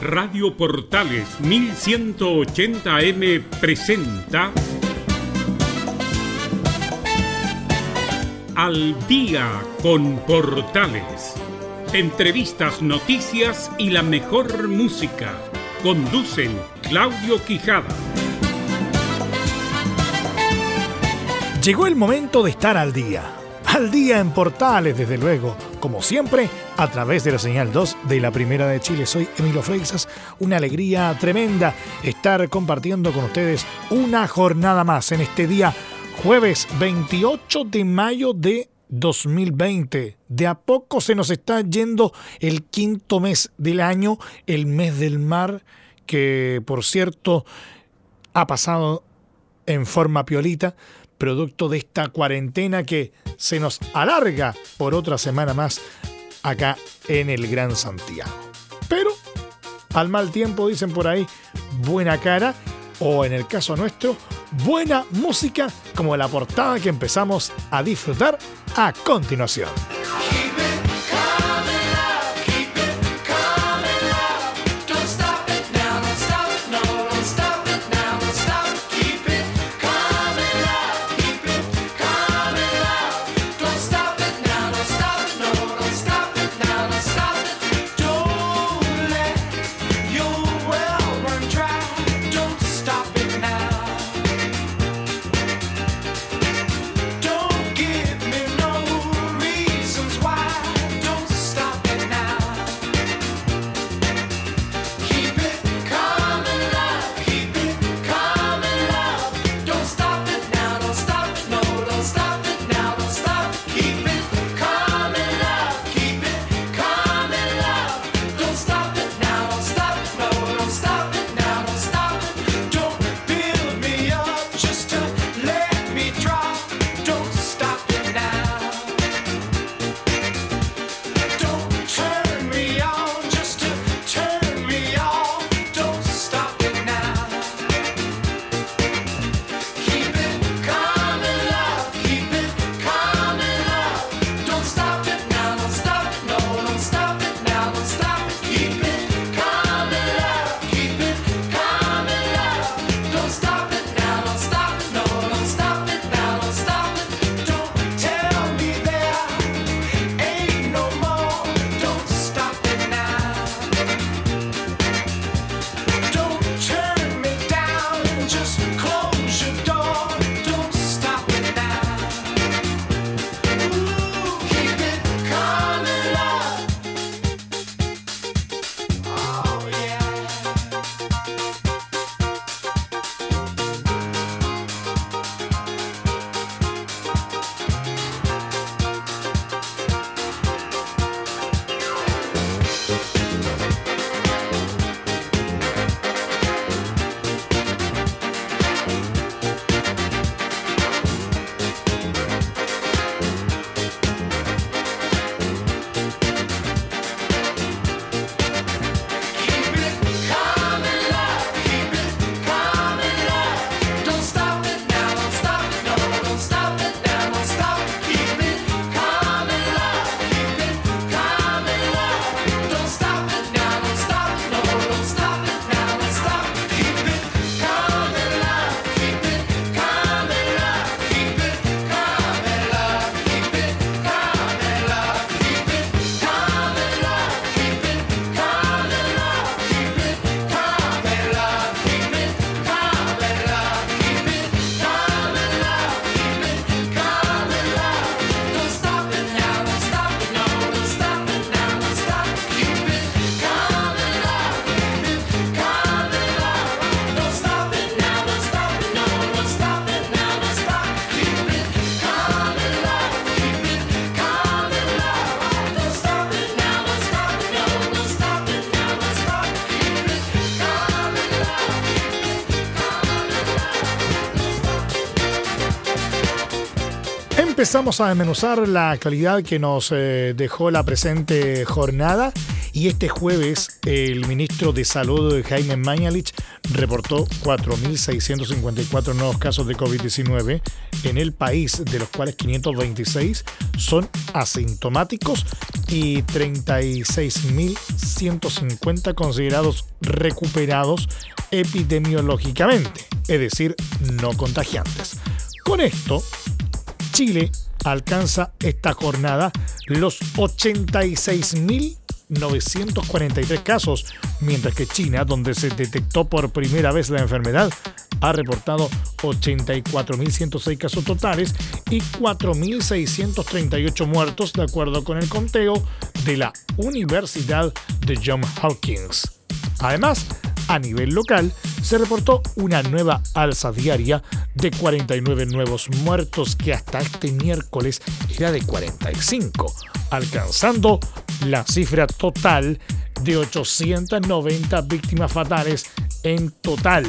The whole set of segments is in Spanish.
Radio Portales 1180M presenta Al día con Portales. Entrevistas, noticias y la mejor música. Conducen Claudio Quijada. Llegó el momento de estar al día. Al día en Portales, desde luego. Como siempre, a través de la señal 2 de la Primera de Chile. Soy Emilio Freixas. Una alegría tremenda estar compartiendo con ustedes una jornada más en este día jueves 28 de mayo de 2020. De a poco se nos está yendo el quinto mes del año, el mes del mar, que por cierto ha pasado en forma piolita, producto de esta cuarentena que se nos alarga por otra semana más acá en el Gran Santiago. Pero al mal tiempo, dicen por ahí, buena cara, o en el caso nuestro, buena música como la portada que empezamos a disfrutar a continuación. Empezamos a desmenuzar la actualidad que nos eh, dejó la presente jornada Y este jueves el ministro de Salud Jaime Mañalich reportó 4.654 nuevos casos de COVID-19 en el país, de los cuales 526 son asintomáticos y 36.150 considerados recuperados epidemiológicamente, es decir, no contagiantes. Con esto, Chile alcanza esta jornada los 86.943 casos, mientras que China, donde se detectó por primera vez la enfermedad, ha reportado 84.106 casos totales y 4.638 muertos, de acuerdo con el conteo de la Universidad de Johns Hopkins. Además, a nivel local, se reportó una nueva alza diaria de 49 nuevos muertos que hasta este miércoles era de 45, alcanzando la cifra total de 890 víctimas fatales en total.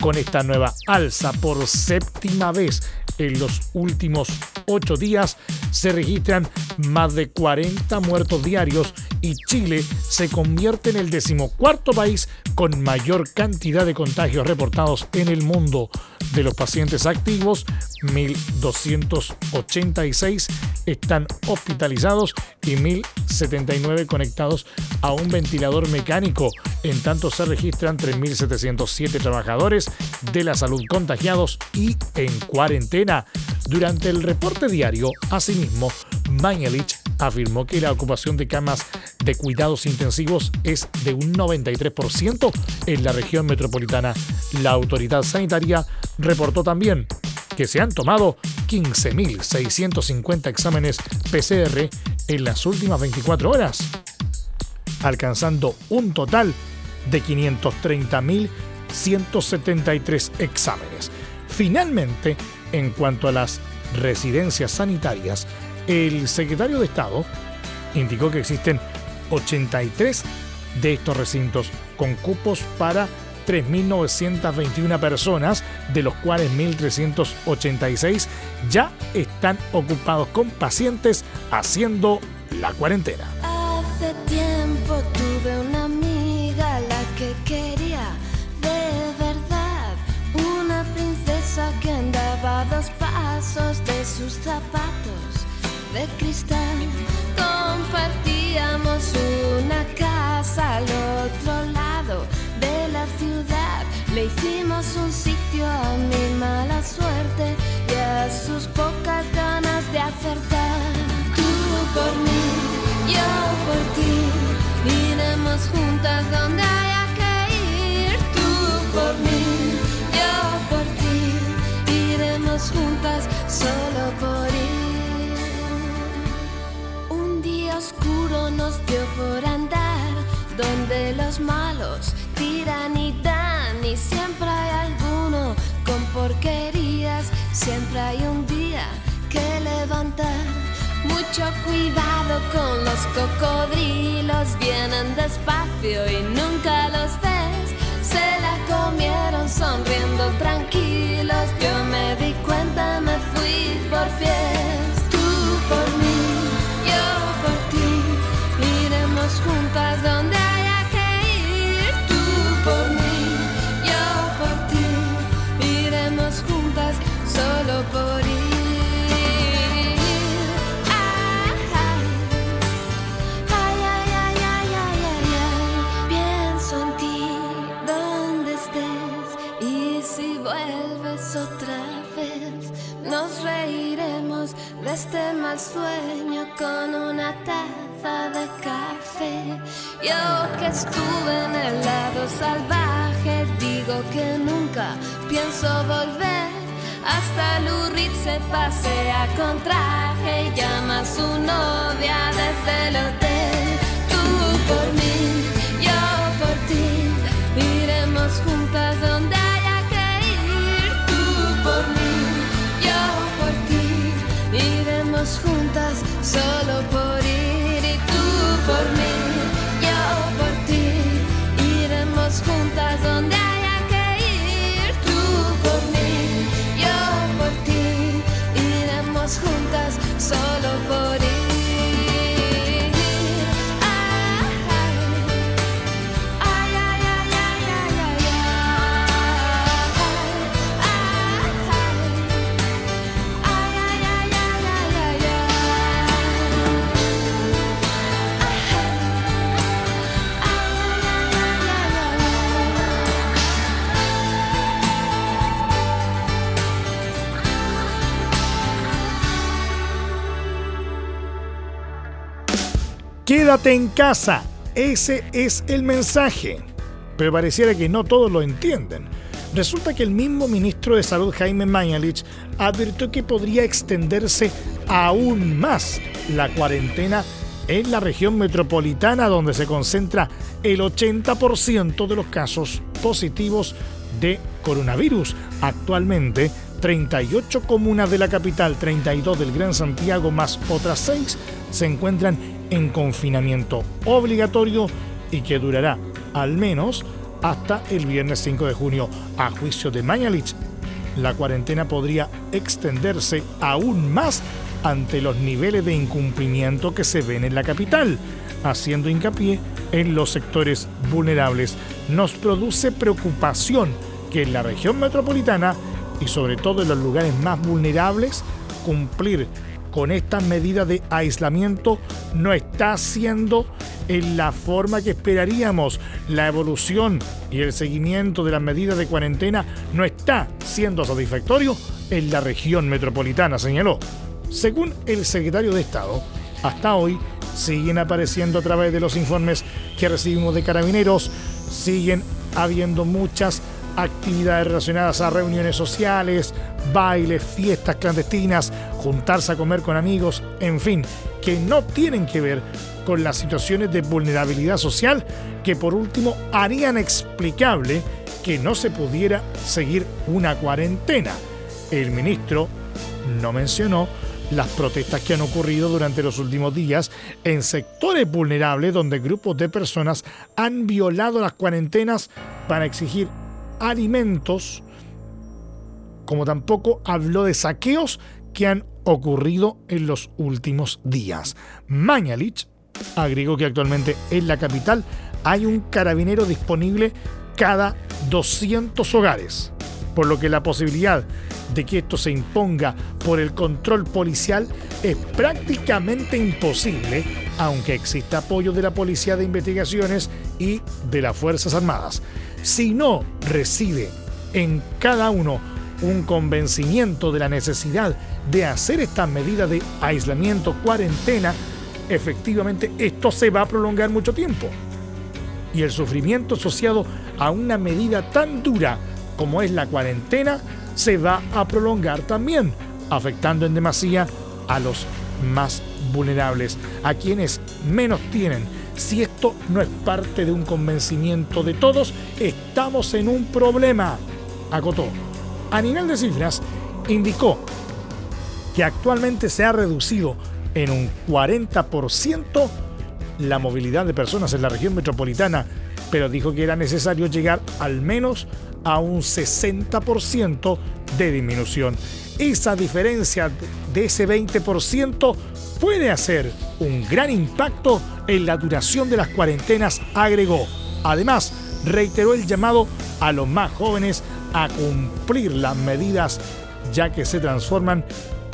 Con esta nueva alza por séptima vez en los últimos ocho días se registran más de 40 muertos diarios y Chile se convierte en el decimocuarto país con mayor cantidad de contagios reportados en el mundo. De los pacientes activos, 1.286 están hospitalizados y 1.079 conectados a un ventilador mecánico. En tanto se registran 3.707 trabajadores de la salud contagiados y en cuarentena. Durante el reporte diario, asimismo, Mañalich afirmó que la ocupación de camas de cuidados intensivos es de un 93% en la región metropolitana. La autoridad sanitaria reportó también que se han tomado 15.650 exámenes PCR en las últimas 24 horas, alcanzando un total de 530.173 exámenes. Finalmente, en cuanto a las residencias sanitarias, el secretario de Estado indicó que existen 83 de estos recintos con cupos para 3.921 personas, de los cuales 1.386 ya están ocupados con pacientes haciendo la cuarentena. Hace tiempo tuve una amiga la que quería de verdad, una princesa que andaba a dos pasos de sus zapatos de cristal. Compartíamos una casa al otro lado. Le hicimos un sitio a mi mala suerte y a sus pocas ganas de acertar. Tú por mí, yo por ti, iremos juntas donde haya que ir. Tú por mí, yo por ti, iremos juntas solo por ir. Un día oscuro nos dio por andar donde los malos tiran y dan y siempre hay alguno con porquerías, siempre hay un día que levantar. Mucho cuidado con los cocodrilos, vienen despacio y nunca los ves. Se la comieron sonriendo tranquilos, sueño con una taza de café. Yo que estuve en el lado salvaje digo que nunca pienso volver. Hasta Lurid se pasea con traje y llama a su novia desde el hotel. Tú por mí, yo por ti, iremos juntas iremos juntas solo por ir. Y tú por mí, yo por ti, iremos juntas donde Quédate en casa. Ese es el mensaje. Pero pareciera que no todos lo entienden. Resulta que el mismo ministro de Salud, Jaime Mañalich, advirtió que podría extenderse aún más la cuarentena en la región metropolitana, donde se concentra el 80% de los casos positivos de coronavirus. Actualmente, 38 comunas de la capital, 32 del Gran Santiago, más otras 6, se encuentran en confinamiento obligatorio y que durará al menos hasta el viernes 5 de junio. A juicio de Mañalich, la cuarentena podría extenderse aún más ante los niveles de incumplimiento que se ven en la capital, haciendo hincapié en los sectores vulnerables. Nos produce preocupación que en la región metropolitana y sobre todo en los lugares más vulnerables, cumplir con estas medidas de aislamiento no está siendo en la forma que esperaríamos. La evolución y el seguimiento de las medidas de cuarentena no está siendo satisfactorio en la región metropolitana, señaló. Según el secretario de Estado, hasta hoy siguen apareciendo a través de los informes que recibimos de carabineros, siguen habiendo muchas actividades relacionadas a reuniones sociales, bailes, fiestas clandestinas, juntarse a comer con amigos, en fin, que no tienen que ver con las situaciones de vulnerabilidad social que por último harían explicable que no se pudiera seguir una cuarentena. El ministro no mencionó las protestas que han ocurrido durante los últimos días en sectores vulnerables donde grupos de personas han violado las cuarentenas para exigir alimentos, como tampoco habló de saqueos que han ocurrido en los últimos días. Mañalich agregó que actualmente en la capital hay un carabinero disponible cada 200 hogares, por lo que la posibilidad de que esto se imponga por el control policial es prácticamente imposible, aunque exista apoyo de la Policía de Investigaciones y de las Fuerzas Armadas. Si no recibe en cada uno un convencimiento de la necesidad de hacer estas medidas de aislamiento, cuarentena, efectivamente esto se va a prolongar mucho tiempo. Y el sufrimiento asociado a una medida tan dura como es la cuarentena se va a prolongar también, afectando en demasía a los más vulnerables, a quienes menos tienen. Si esto no es parte de un convencimiento de todos, estamos en un problema, acotó. A nivel de cifras, indicó que actualmente se ha reducido en un 40% la movilidad de personas en la región metropolitana, pero dijo que era necesario llegar al menos a un 60% de disminución. Esa diferencia de ese 20% puede hacer un gran impacto en la duración de las cuarentenas, agregó. Además, reiteró el llamado a los más jóvenes a cumplir las medidas ya que se transforman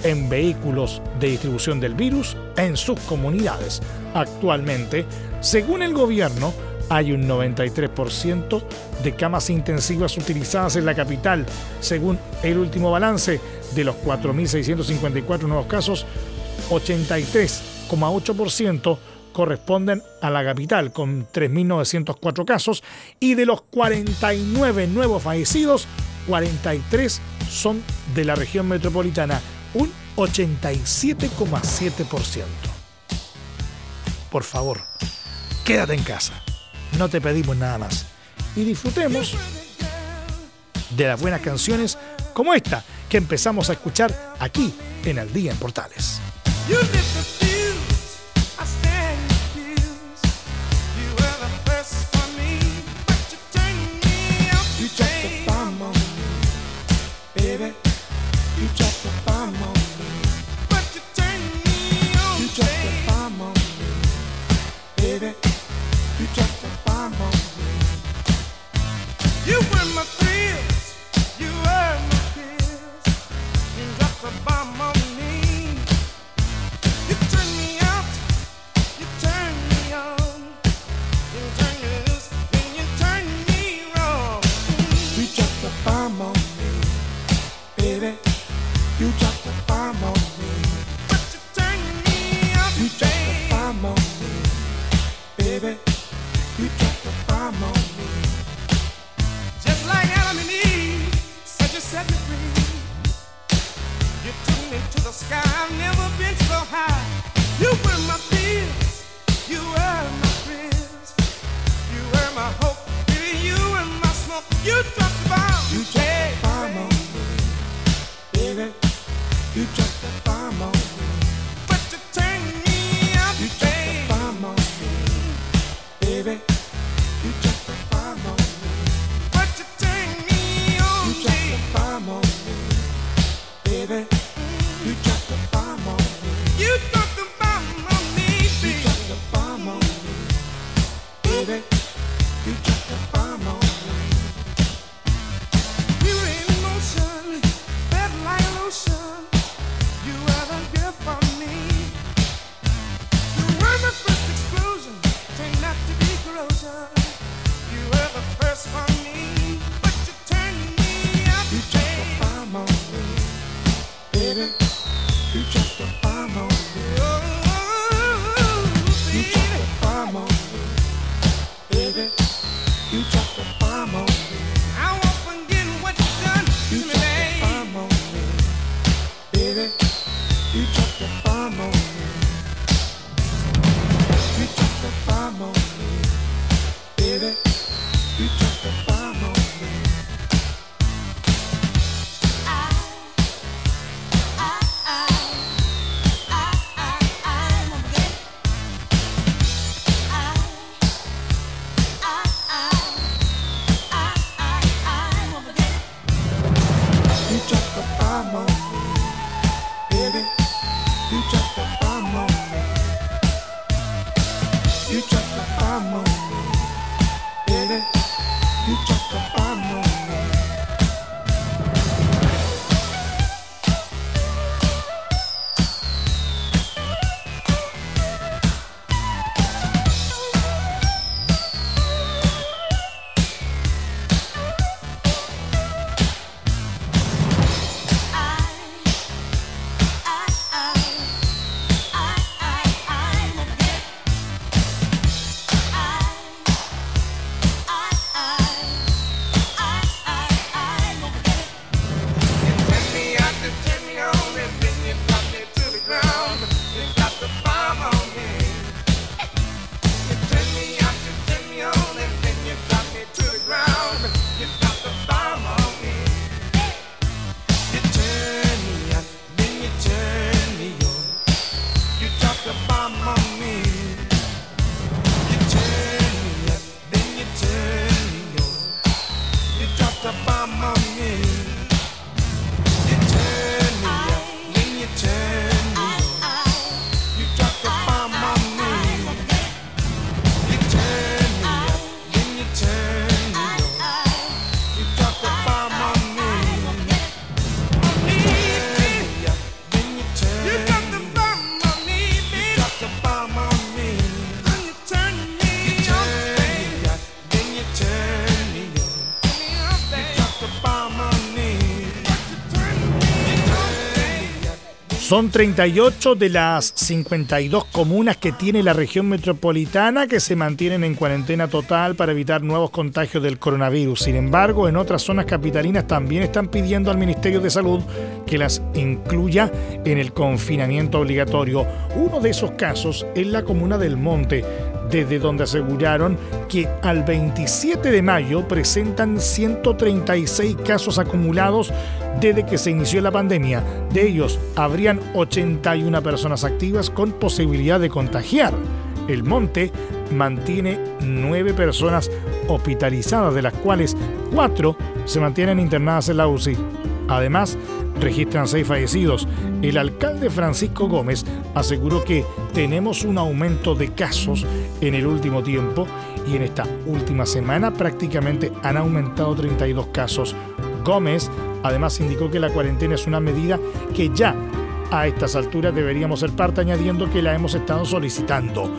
en vehículos de distribución del virus en sus comunidades. Actualmente, según el gobierno, hay un 93% de camas intensivas utilizadas en la capital. Según el último balance de los 4.654 nuevos casos, 83,8% corresponden a la capital con 3.904 casos y de los 49 nuevos fallecidos, 43 son de la región metropolitana un 87,7%. Por favor, quédate en casa. No te pedimos nada más. Y disfrutemos de las buenas canciones como esta que empezamos a escuchar aquí en Al Día en Portales. You live to feel. Son 38 de las 52 comunas que tiene la región metropolitana que se mantienen en cuarentena total para evitar nuevos contagios del coronavirus. Sin embargo, en otras zonas capitalinas también están pidiendo al Ministerio de Salud que las incluya en el confinamiento obligatorio. Uno de esos casos es la comuna del Monte desde donde aseguraron que al 27 de mayo presentan 136 casos acumulados desde que se inició la pandemia. De ellos, habrían 81 personas activas con posibilidad de contagiar. El Monte mantiene 9 personas hospitalizadas, de las cuales 4 se mantienen internadas en la UCI. Además, registran seis fallecidos. El alcalde Francisco Gómez aseguró que tenemos un aumento de casos en el último tiempo y en esta última semana prácticamente han aumentado 32 casos. Gómez además indicó que la cuarentena es una medida que ya a estas alturas deberíamos ser parte, añadiendo que la hemos estado solicitando.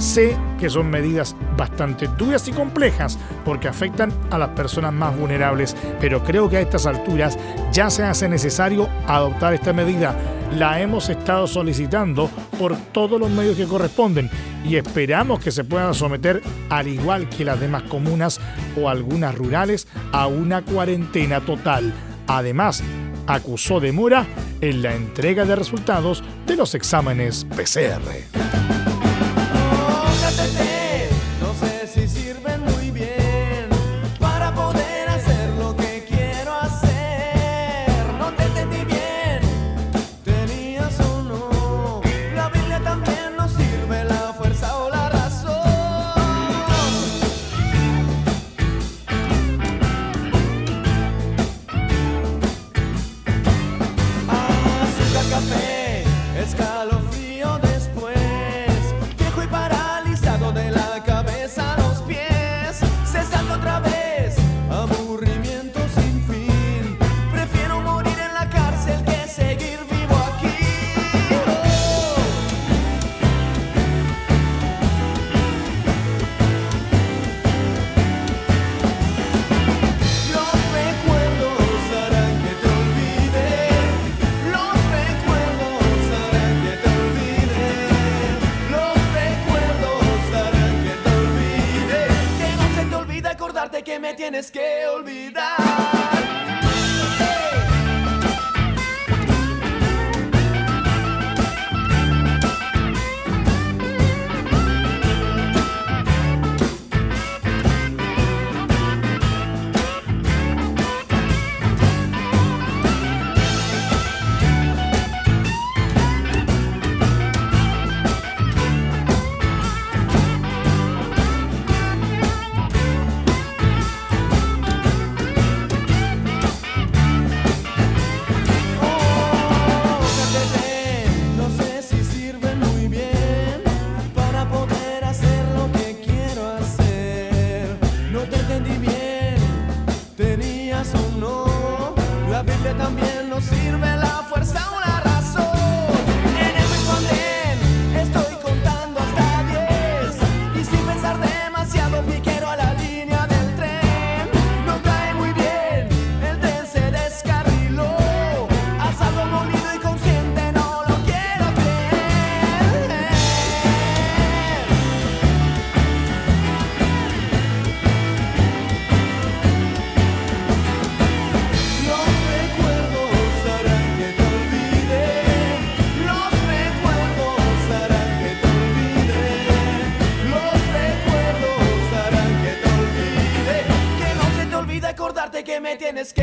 Sé que son medidas bastante duras y complejas porque afectan a las personas más vulnerables, pero creo que a estas alturas ya se hace necesario adoptar esta medida. La hemos estado solicitando por todos los medios que corresponden y esperamos que se puedan someter, al igual que las demás comunas o algunas rurales, a una cuarentena total. Además, acusó demora en la entrega de resultados de los exámenes PCR. Tienes que olvidar. tenés que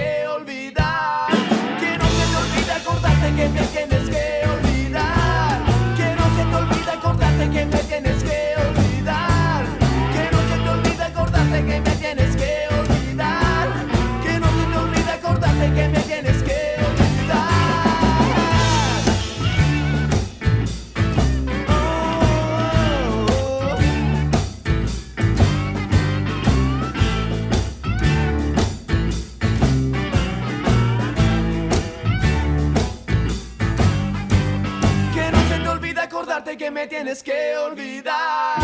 que olvidar.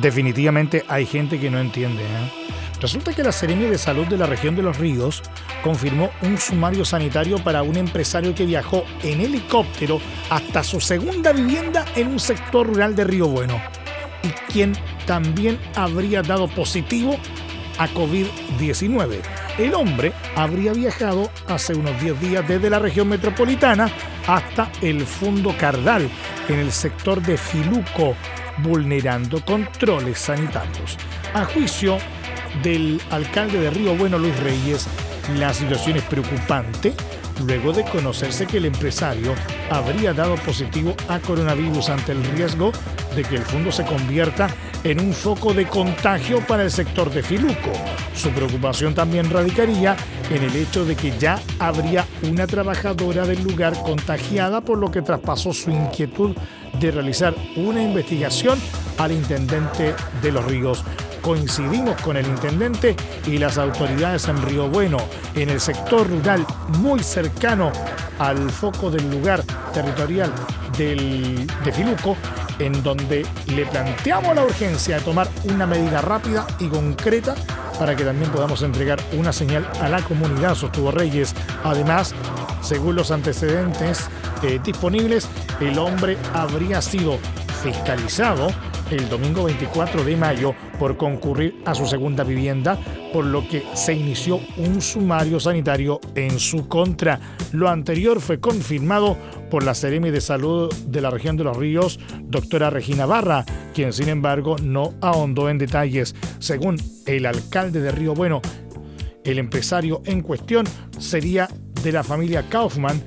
Definitivamente hay gente que no entiende. ¿eh? Resulta que la Seremi de Salud de la región de Los Ríos confirmó un sumario sanitario para un empresario que viajó en helicóptero hasta su segunda vivienda en un sector rural de Río Bueno y quien también habría dado positivo a COVID-19. El hombre habría viajado hace unos 10 días desde la región metropolitana hasta el Fondo Cardal, en el sector de Filuco, vulnerando controles sanitarios. A juicio del alcalde de Río Bueno, Luis Reyes, la situación es preocupante luego de conocerse que el empresario habría dado positivo a coronavirus ante el riesgo de que el fondo se convierta en un foco de contagio para el sector de Filuco. Su preocupación también radicaría en el hecho de que ya habría una trabajadora del lugar contagiada, por lo que traspasó su inquietud de realizar una investigación al intendente de los ríos. Coincidimos con el intendente y las autoridades en Río Bueno, en el sector rural muy cercano al foco del lugar territorial del, de Filuco, en donde le planteamos la urgencia de tomar una medida rápida y concreta para que también podamos entregar una señal a la comunidad, sostuvo Reyes. Además, según los antecedentes eh, disponibles, el hombre habría sido fiscalizado el domingo 24 de mayo por concurrir a su segunda vivienda, por lo que se inició un sumario sanitario en su contra. Lo anterior fue confirmado por la Seremi de Salud de la región de los ríos, doctora Regina Barra, quien sin embargo no ahondó en detalles. Según el alcalde de Río Bueno, el empresario en cuestión sería de la familia Kaufman,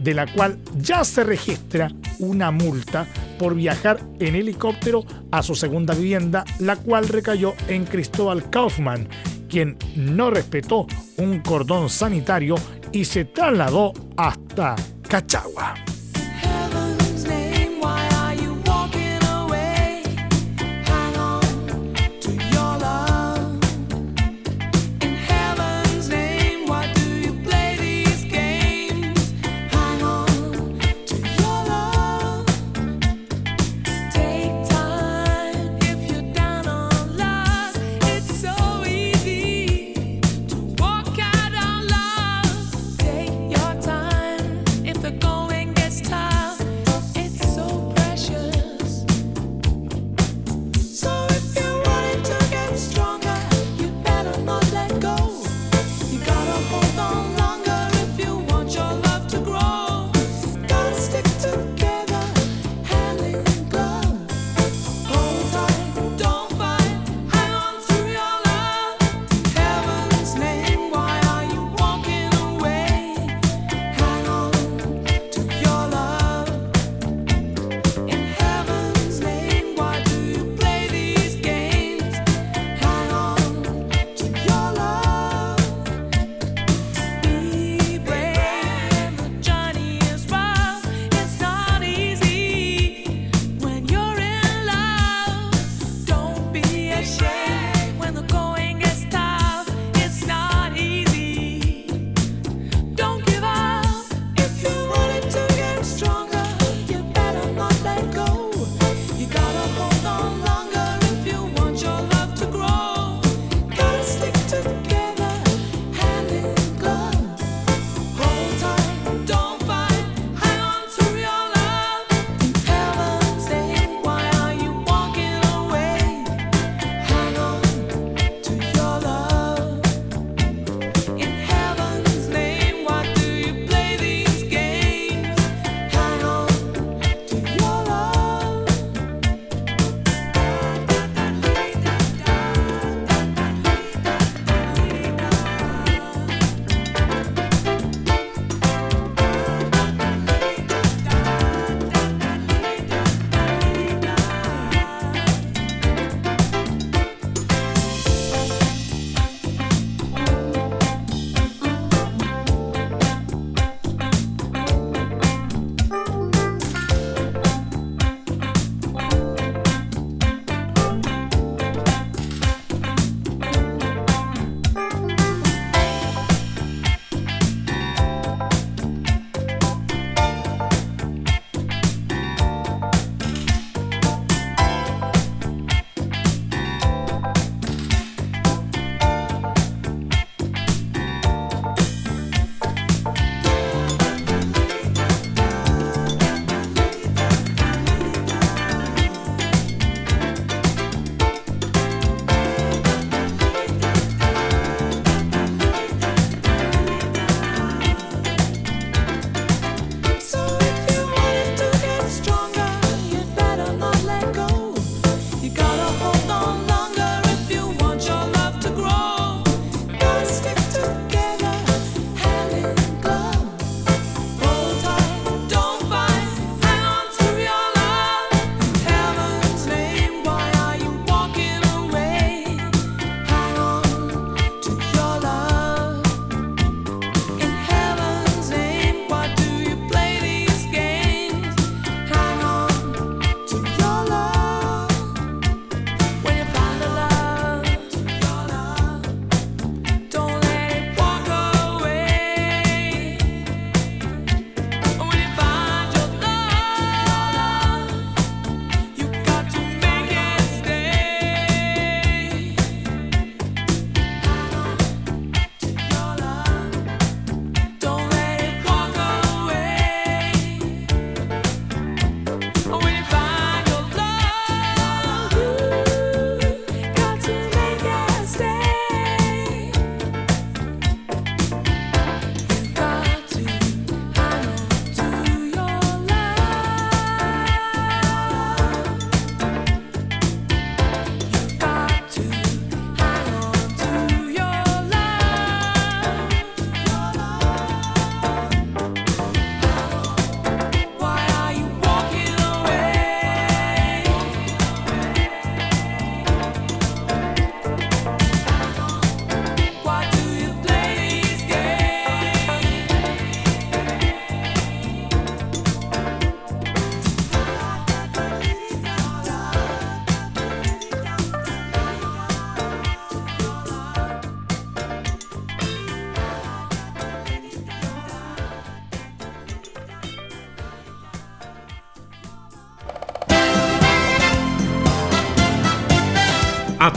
de la cual ya se registra una multa por viajar en helicóptero a su segunda vivienda, la cual recayó en Cristóbal Kaufman, quien no respetó un cordón sanitario y se trasladó hasta Cachagua.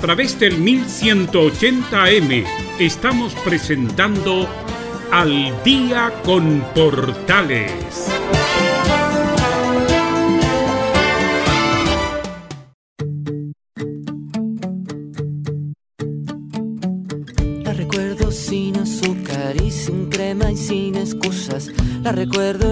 Través del 1180M estamos presentando Al Día con Portales. La recuerdo sin azúcar y sin crema y sin excusas. La recuerdo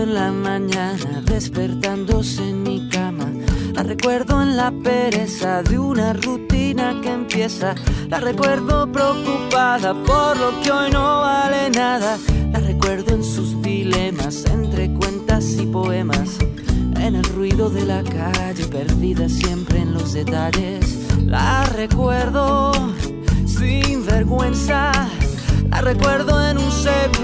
La recuerdo preocupada por lo que hoy no vale nada. La recuerdo en sus dilemas entre cuentas y poemas. En el ruido de la calle, perdida siempre en los detalles. La recuerdo sin vergüenza. La recuerdo en un segundo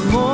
amor.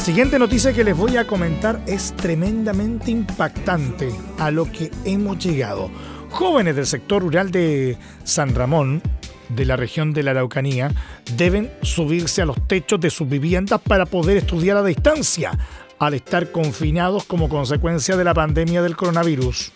Siguiente noticia que les voy a comentar es tremendamente impactante a lo que hemos llegado. Jóvenes del sector rural de San Ramón, de la región de la Araucanía, deben subirse a los techos de sus viviendas para poder estudiar a distancia, al estar confinados como consecuencia de la pandemia del coronavirus.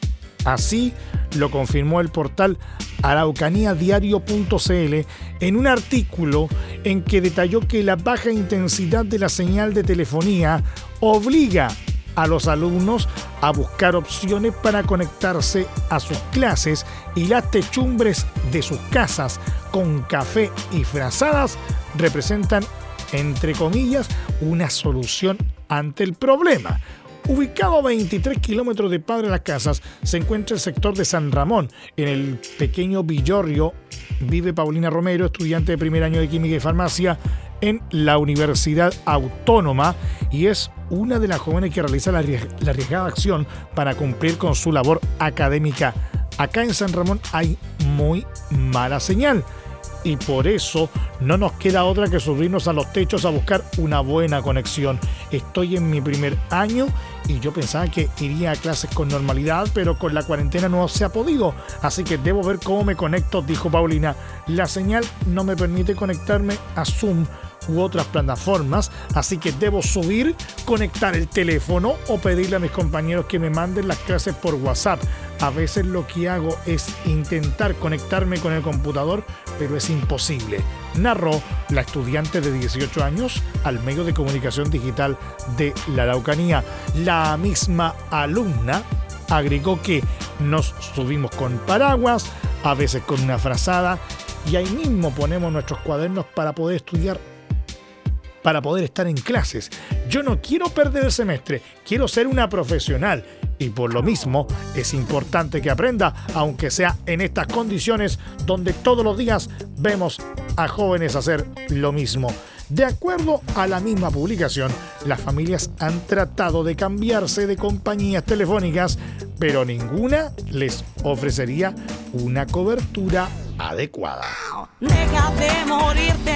Así lo confirmó el portal araucaniadiario.cl en un artículo en que detalló que la baja intensidad de la señal de telefonía obliga a los alumnos a buscar opciones para conectarse a sus clases y las techumbres de sus casas con café y frazadas representan, entre comillas, una solución ante el problema. Ubicado a 23 kilómetros de Padre Las Casas, se encuentra el sector de San Ramón. En el pequeño Villorrio vive Paulina Romero, estudiante de primer año de Química y Farmacia en la Universidad Autónoma y es una de las jóvenes que realiza la, arriesgada acción para cumplir con su labor académica. Acá en San Ramón hay muy mala señal y por eso no nos queda otra que subirnos a los techos a buscar una buena conexión. Estoy en mi primer año y yo pensaba que iría a clases con normalidad, pero con la cuarentena no se ha podido, así que debo ver cómo me conecto, dijo Paulina. La señal no me permite conectarme a Zoom u otras plataformas, así que debo subir, conectar el teléfono o pedirle a mis compañeros que me manden las clases por WhatsApp. A veces lo que hago es intentar conectarme con el computador, pero es imposible. Narró la estudiante de 18 años al medio de comunicación digital de la Araucanía. La misma alumna agregó que nos subimos con paraguas, a veces con una frazada, y ahí mismo ponemos nuestros cuadernos para poder estudiar para poder estar en clases. Yo no quiero perder el semestre, quiero ser una profesional y por lo mismo es importante que aprenda, aunque sea en estas condiciones donde todos los días vemos a jóvenes hacer lo mismo. De acuerdo a la misma publicación, las familias han tratado de cambiarse de compañías telefónicas, pero ninguna les ofrecería una cobertura adecuada. Deja de morirte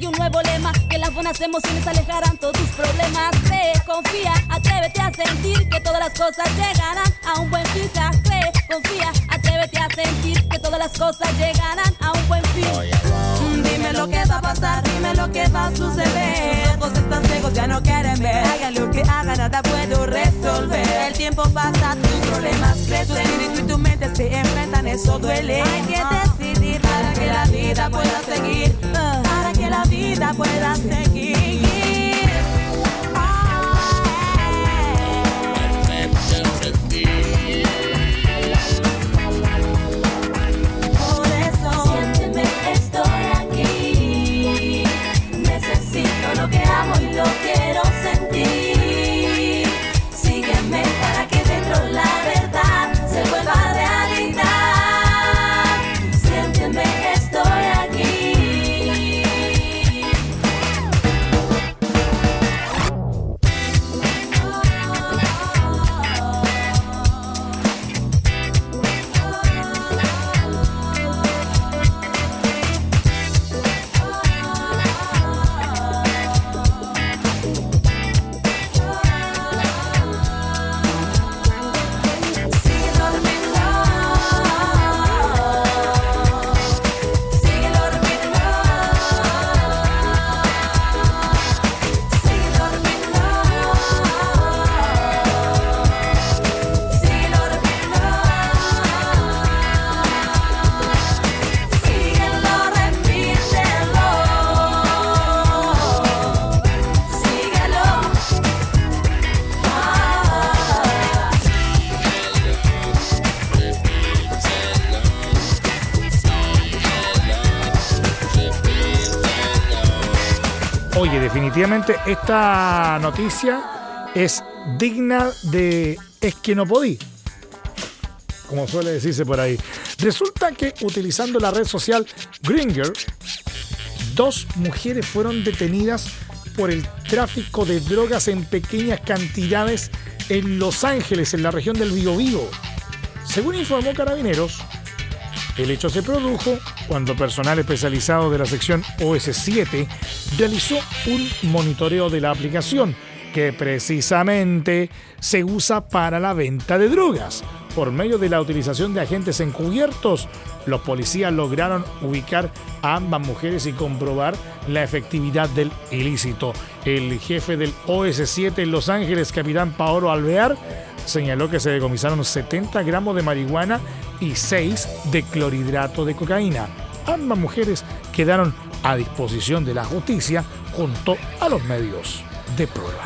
consigue un nuevo lema. Que las buenas emociones alejarán todos tus problemas. Cree, confía, atrévete a sentir que todas las cosas llegarán a un buen fin. Cree, confía, atrévete a sentir que todas las cosas llegarán a un buen fin. Dime lo que va a pasar, dime lo que va a suceder. Tus ojos están ciegos, ya no quieren ver. Haga lo que haga, nada puedo resolver. El tiempo pasa, tus problemas crecen. Tu espíritu y tu mente se enfrentan, eso duele. Hay que decidir para que la vida pueda seguir. Que la vida pueda seguir. Definitivamente esta noticia es digna de es que no podí, como suele decirse por ahí. Resulta que utilizando la red social Gringer, dos mujeres fueron detenidas por el tráfico de drogas en pequeñas cantidades en Los Ángeles, en la región del Biobío. Según informó Carabineros, el hecho se produjo cuando personal especializado de la sección OS7 realizó un monitoreo de la aplicación que precisamente se usa para la venta de drogas. Por medio de la utilización de agentes encubiertos, los policías lograron ubicar a ambas mujeres y comprobar la efectividad del ilícito. El jefe del OS7 en Los Ángeles, capitán Paolo Alvear, señaló que se decomisaron 70 gramos de marihuana y 6 de clorhidrato de cocaína. Ambas mujeres quedaron a disposición de la justicia junto a los medios de prueba.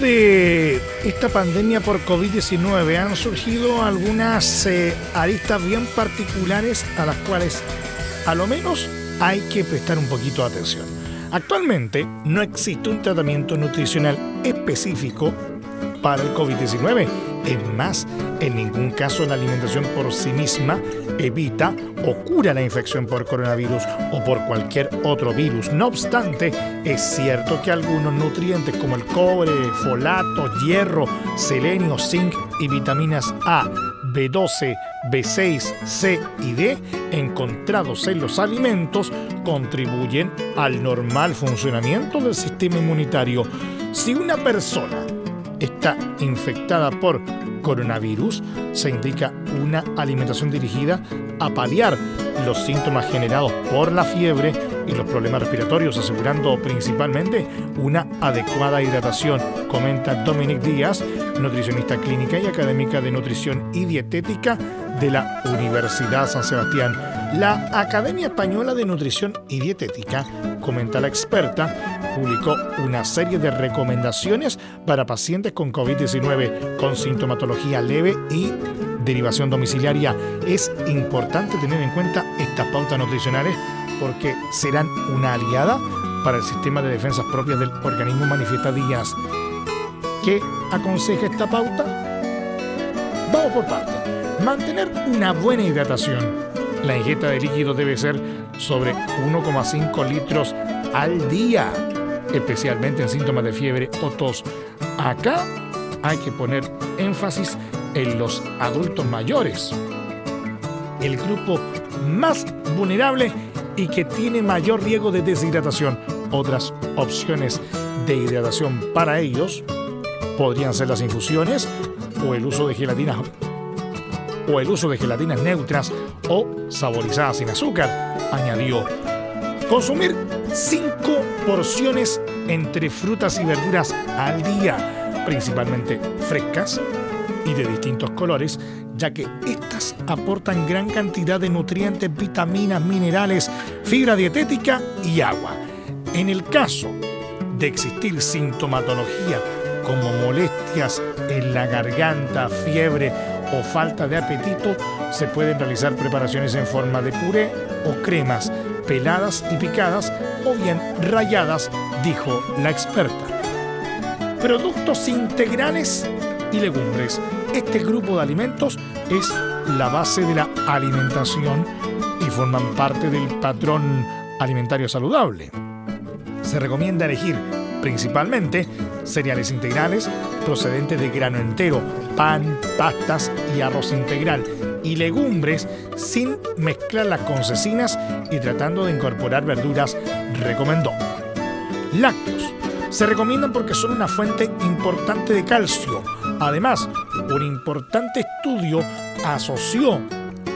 De esta pandemia por COVID-19 han surgido algunas eh, aristas bien particulares a las cuales a lo menos hay que prestar un poquito de atención. Actualmente no existe un tratamiento nutricional específico para el COVID-19. Es más, en ningún caso la alimentación por sí misma evita o cura la infección por coronavirus o por cualquier otro virus. No obstante, es cierto que algunos nutrientes como el cobre, folato, hierro, selenio, zinc y vitaminas A, B12, B6, C y D encontrados en los alimentos contribuyen al normal funcionamiento del sistema inmunitario. Si una persona está infectada por coronavirus, se indica una alimentación dirigida a paliar los síntomas generados por la fiebre y los problemas respiratorios, asegurando principalmente una adecuada hidratación, comenta Dominic Díaz, nutricionista clínica y académica de nutrición y dietética de la Universidad San Sebastián. La Academia Española de Nutrición y Dietética, comenta la experta, publicó una serie de recomendaciones para pacientes con COVID-19 con sintomatología leve y derivación domiciliaria. Es importante tener en cuenta estas pautas nutricionales porque serán una aliada para el sistema de defensas propias del organismo manifestadillas. ¿Qué aconseja esta pauta? Vamos por partes. Mantener una buena hidratación. La ingesta de líquido debe ser sobre 1,5 litros al día, especialmente en síntomas de fiebre o tos. Acá hay que poner énfasis en los adultos mayores, el grupo más vulnerable y que tiene mayor riesgo de deshidratación. Otras opciones de hidratación para ellos podrían ser las infusiones o el uso de gelatinas o el uso de gelatinas neutras o saborizadas sin azúcar, añadió. Consumir 5 porciones entre frutas y verduras al día, principalmente frescas y de distintos colores, ya que estas aportan gran cantidad de nutrientes, vitaminas, minerales, fibra dietética y agua. En el caso de existir sintomatología como molestias en la garganta, fiebre o falta de apetito, se pueden realizar preparaciones en forma de puré o cremas, peladas y picadas o bien rayadas, dijo la experta. Productos integrales y legumbres. Este grupo de alimentos es la base de la alimentación y forman parte del patrón alimentario saludable. Se recomienda elegir principalmente cereales integrales procedentes de grano entero, pan, pastas y arroz integral y legumbres sin mezclar las con cecinas y tratando de incorporar verduras, recomendó. Lácteos. Se recomiendan porque son una fuente importante de calcio. Además, un importante estudio asoció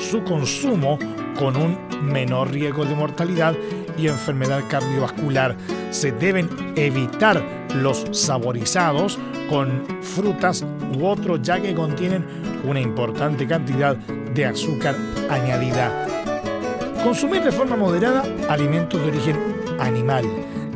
su consumo con un menor riesgo de mortalidad y enfermedad cardiovascular. Se deben evitar los saborizados con frutas u otros ya que contienen una importante cantidad de azúcar añadida. Consumir de forma moderada alimentos de origen animal.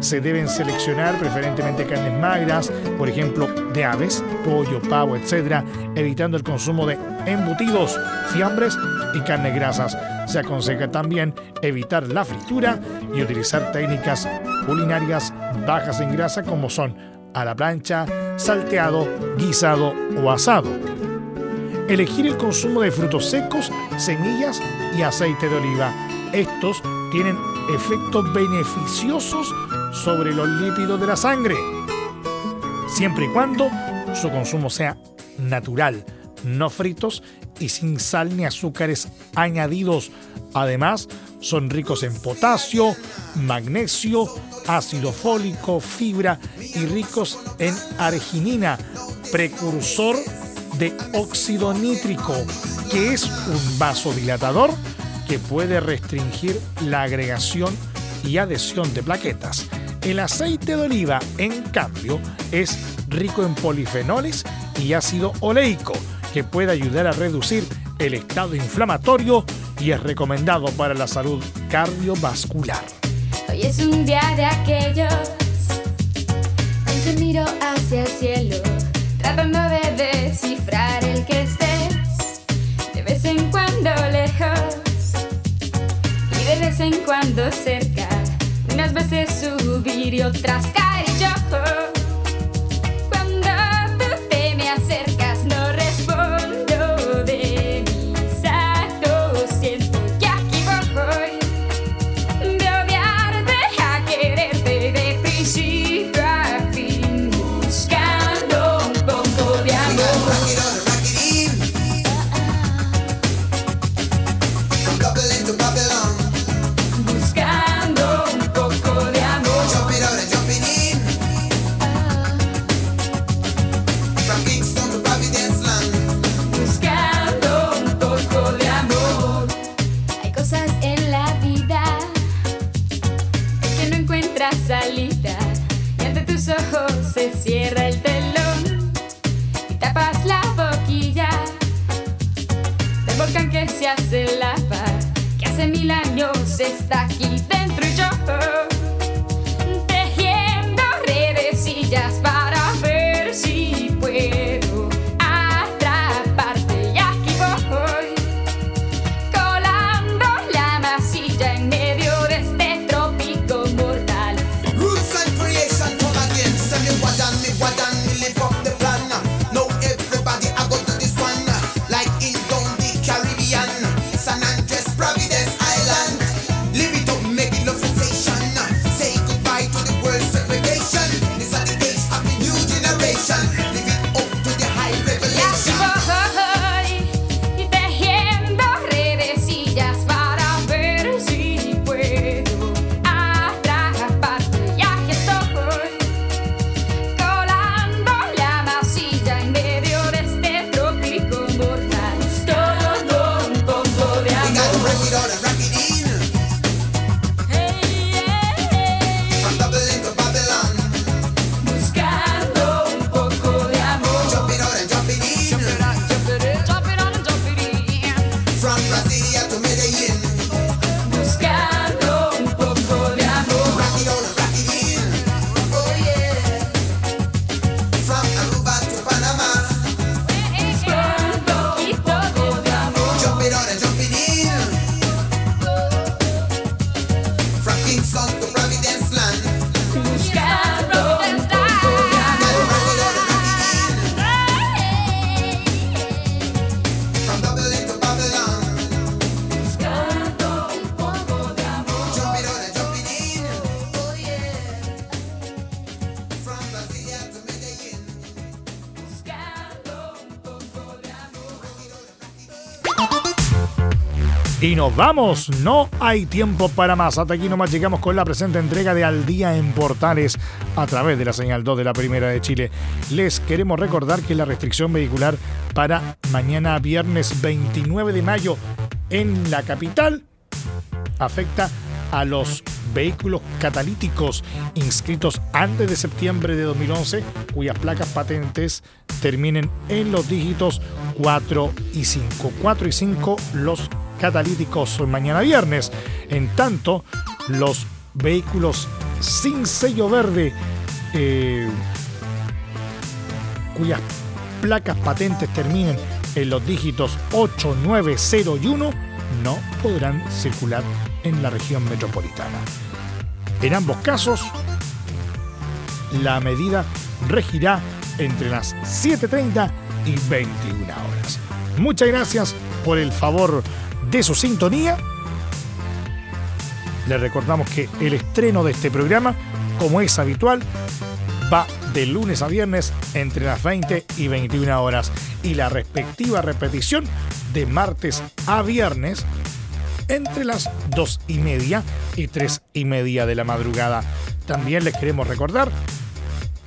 Se deben seleccionar preferentemente carnes magras, por ejemplo, de aves, pollo, pavo, etc., evitando el consumo de embutidos, fiambres y carnes grasas. Se aconseja también evitar la fritura y utilizar técnicas culinarias bajas en grasa como son a la plancha, salteado, guisado o asado. Elegir el consumo de frutos secos, semillas y aceite de oliva. Estos tienen efectos beneficiosos sobre los lípidos de la sangre, siempre y cuando su consumo sea natural, no fritos y sin sal ni azúcares añadidos. Además, son ricos en potasio, magnesio, ácido fólico, fibra y ricos en arginina, precursor de óxido nítrico, que es un vasodilatador que puede restringir la agregación y adhesión de plaquetas. El aceite de oliva, en cambio, es rico en polifenoles y ácido oleico, que puede ayudar a reducir el estado inflamatorio y es recomendado para la salud cardiovascular. Hoy es un día de aquellos en que miro hacia el cielo, tratando de descifrar el que estés, de vez en cuando lejos y de vez en cuando cerca Unas veces subir y otras caer yo. Y nos vamos, no hay tiempo para más. Hasta aquí nomás llegamos con la presente entrega de Al Día en Portales a través de la señal 2 de la Primera de Chile. Les queremos recordar que la restricción vehicular para mañana viernes 29 de mayo en la capital afecta a los vehículos catalíticos inscritos antes de septiembre de 2011 cuyas placas patentes terminen en los dígitos 4 y 5. 4 y 5 los catalíticos mañana viernes. En tanto, los vehículos sin sello verde, eh, cuyas placas patentes terminen en los dígitos 8, 9, 0 y 1, no podrán circular en la región metropolitana. En ambos casos, la medida regirá entre las 7.30 y 21 horas. Muchas gracias por el favor de su sintonía. Les recordamos que el estreno de este programa, como es habitual, va de lunes a viernes entre las 20 y 21 horas y la respectiva repetición de martes a viernes entre las 2 y media y 3 y media de la madrugada. También les queremos recordar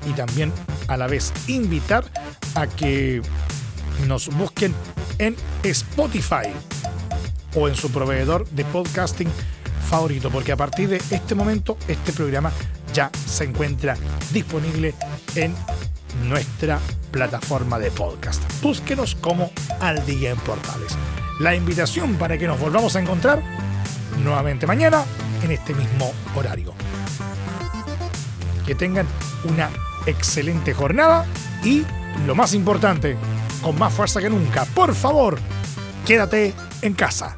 y también a la vez invitar a que nos busquen en Spotify o en su proveedor de podcasting favorito, porque a partir de este momento este programa ya se encuentra disponible en nuestra plataforma de podcast. Búsquenos como Al Día en Portales. La invitación para que nos volvamos a encontrar nuevamente mañana en este mismo horario. Que tengan una excelente jornada y, lo más importante, con más fuerza que nunca, por favor, quédate en casa.